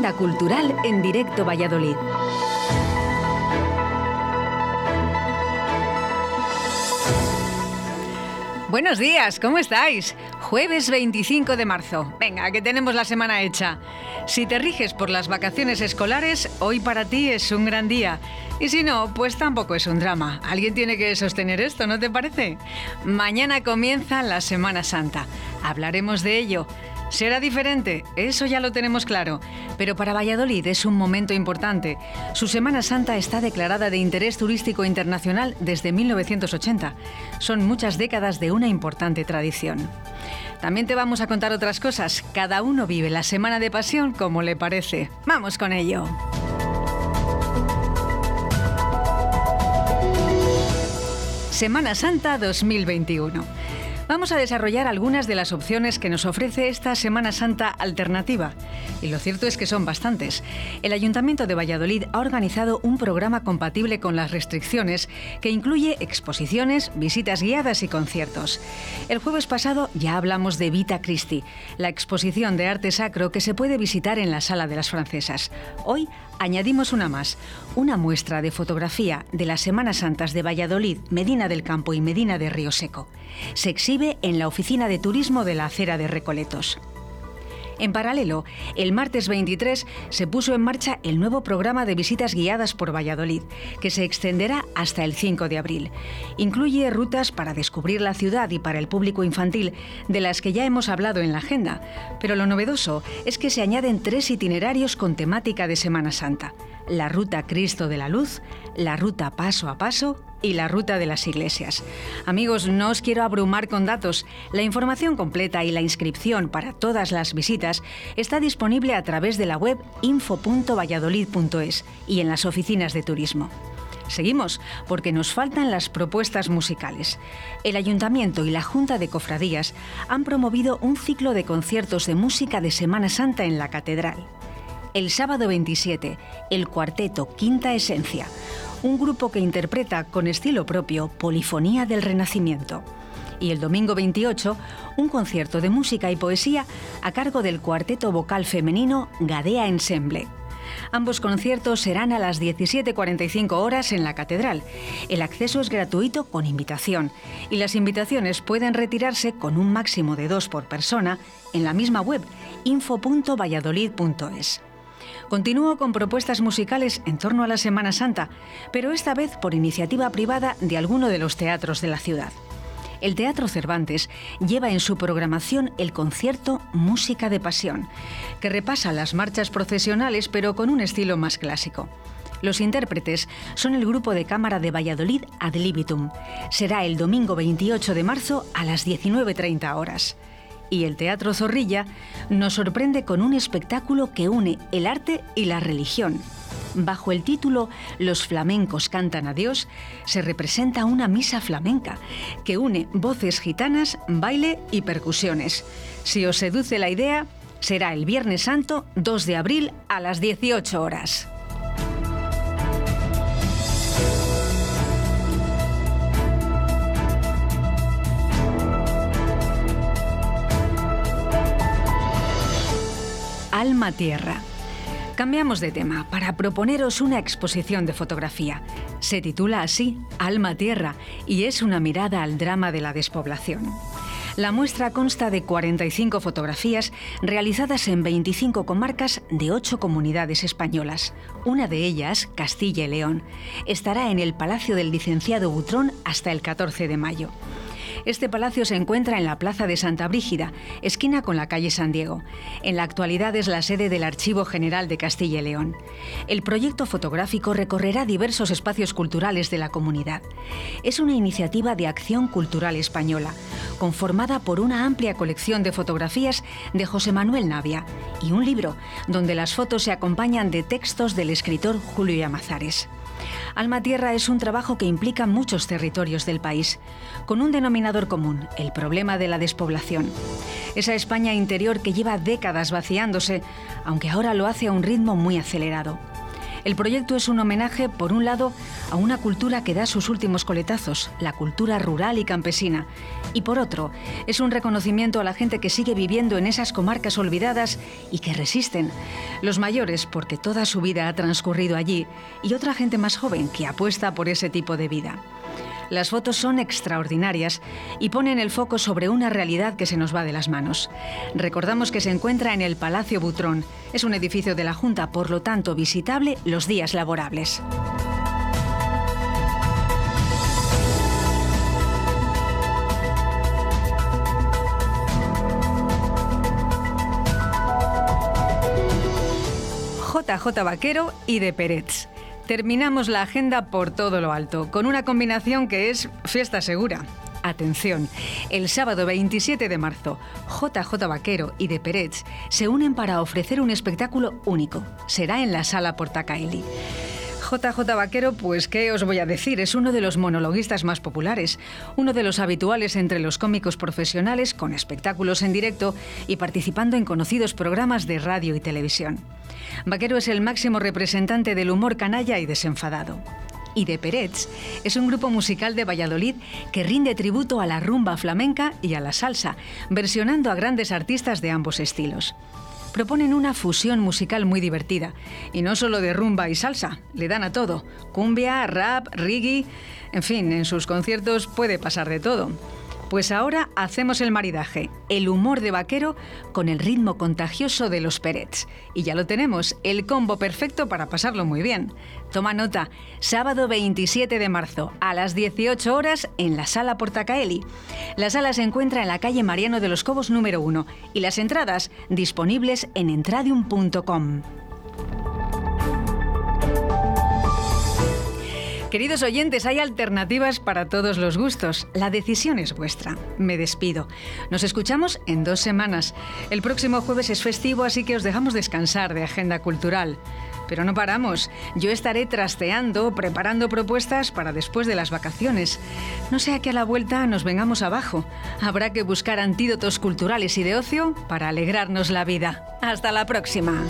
Agenda Cultural en Directo Valladolid. Buenos días, ¿cómo estáis? Jueves 25 de marzo. Venga, que tenemos la semana hecha. Si te riges por las vacaciones escolares, hoy para ti es un gran día. Y si no, pues tampoco es un drama. Alguien tiene que sostener esto, ¿no te parece? Mañana comienza la Semana Santa. Hablaremos de ello. Será diferente, eso ya lo tenemos claro, pero para Valladolid es un momento importante. Su Semana Santa está declarada de interés turístico internacional desde 1980. Son muchas décadas de una importante tradición. También te vamos a contar otras cosas. Cada uno vive la Semana de Pasión como le parece. Vamos con ello. Semana Santa 2021 vamos a desarrollar algunas de las opciones que nos ofrece esta Semana Santa alternativa. Y lo cierto es que son bastantes. El Ayuntamiento de Valladolid ha organizado un programa compatible con las restricciones que incluye exposiciones, visitas guiadas y conciertos. El jueves pasado ya hablamos de Vita Christi, la exposición de arte sacro que se puede visitar en la Sala de las Francesas. Hoy añadimos una más, una muestra de fotografía de las Semanas Santas de Valladolid, Medina del Campo y Medina de Río Seco. En la Oficina de Turismo de la Acera de Recoletos. En paralelo, el martes 23 se puso en marcha el nuevo programa de visitas guiadas por Valladolid, que se extenderá hasta el 5 de abril. Incluye rutas para descubrir la ciudad y para el público infantil, de las que ya hemos hablado en la agenda, pero lo novedoso es que se añaden tres itinerarios con temática de Semana Santa. La ruta Cristo de la Luz, la ruta Paso a Paso y la ruta de las iglesias. Amigos, no os quiero abrumar con datos. La información completa y la inscripción para todas las visitas está disponible a través de la web info.valladolid.es y en las oficinas de turismo. Seguimos, porque nos faltan las propuestas musicales. El Ayuntamiento y la Junta de Cofradías han promovido un ciclo de conciertos de música de Semana Santa en la Catedral. El sábado 27, el cuarteto Quinta Esencia, un grupo que interpreta con estilo propio Polifonía del Renacimiento. Y el domingo 28, un concierto de música y poesía a cargo del cuarteto vocal femenino Gadea Ensemble. Ambos conciertos serán a las 17.45 horas en la Catedral. El acceso es gratuito con invitación y las invitaciones pueden retirarse con un máximo de dos por persona en la misma web info.valladolid.es. Continúo con propuestas musicales en torno a la Semana Santa, pero esta vez por iniciativa privada de alguno de los teatros de la ciudad. El Teatro Cervantes lleva en su programación el concierto Música de Pasión, que repasa las marchas procesionales pero con un estilo más clásico. Los intérpretes son el grupo de cámara de Valladolid Ad Libitum. Será el domingo 28 de marzo a las 19.30 horas y el Teatro Zorrilla nos sorprende con un espectáculo que une el arte y la religión. Bajo el título Los flamencos cantan a Dios, se representa una misa flamenca que une voces gitanas, baile y percusiones. Si os seduce la idea, será el Viernes Santo 2 de abril a las 18 horas. Alma Tierra. Cambiamos de tema para proponeros una exposición de fotografía. Se titula así Alma Tierra y es una mirada al drama de la despoblación. La muestra consta de 45 fotografías realizadas en 25 comarcas de 8 comunidades españolas. Una de ellas, Castilla y León, estará en el Palacio del Licenciado Butrón hasta el 14 de mayo. Este palacio se encuentra en la Plaza de Santa Brígida, esquina con la calle San Diego. En la actualidad es la sede del Archivo General de Castilla y León. El proyecto fotográfico recorrerá diversos espacios culturales de la comunidad. Es una iniciativa de acción cultural española, conformada por una amplia colección de fotografías de José Manuel Navia y un libro donde las fotos se acompañan de textos del escritor Julio Llamazares. Alma Tierra es un trabajo que implica muchos territorios del país, con un denominador común, el problema de la despoblación. Esa España interior que lleva décadas vaciándose, aunque ahora lo hace a un ritmo muy acelerado. El proyecto es un homenaje, por un lado, a una cultura que da sus últimos coletazos, la cultura rural y campesina, y por otro, es un reconocimiento a la gente que sigue viviendo en esas comarcas olvidadas y que resisten. Los mayores, porque toda su vida ha transcurrido allí, y otra gente más joven que apuesta por ese tipo de vida. Las fotos son extraordinarias y ponen el foco sobre una realidad que se nos va de las manos. Recordamos que se encuentra en el Palacio Butrón. Es un edificio de la Junta, por lo tanto visitable los días laborables. JJ Vaquero y de Peretz terminamos la agenda por todo lo alto, con una combinación que es fiesta segura. Atención, el sábado 27 de marzo, JJ Vaquero y De Peretz se unen para ofrecer un espectáculo único. Será en la sala Portacaeli. JJ Vaquero, pues qué os voy a decir, es uno de los monologuistas más populares, uno de los habituales entre los cómicos profesionales con espectáculos en directo y participando en conocidos programas de radio y televisión. Vaquero es el máximo representante del humor canalla y desenfadado. Y de Peretz es un grupo musical de Valladolid que rinde tributo a la rumba flamenca y a la salsa, versionando a grandes artistas de ambos estilos proponen una fusión musical muy divertida. Y no solo de rumba y salsa, le dan a todo. Cumbia, rap, reggae, en fin, en sus conciertos puede pasar de todo. Pues ahora hacemos el maridaje, el humor de vaquero con el ritmo contagioso de los Perets. Y ya lo tenemos, el combo perfecto para pasarlo muy bien. Toma nota, sábado 27 de marzo a las 18 horas en la Sala Portacaeli. La sala se encuentra en la calle Mariano de los Cobos número 1 y las entradas disponibles en entradium.com. Queridos oyentes, hay alternativas para todos los gustos. La decisión es vuestra. Me despido. Nos escuchamos en dos semanas. El próximo jueves es festivo, así que os dejamos descansar de agenda cultural. Pero no paramos. Yo estaré trasteando, preparando propuestas para después de las vacaciones. No sea que a la vuelta nos vengamos abajo. Habrá que buscar antídotos culturales y de ocio para alegrarnos la vida. Hasta la próxima.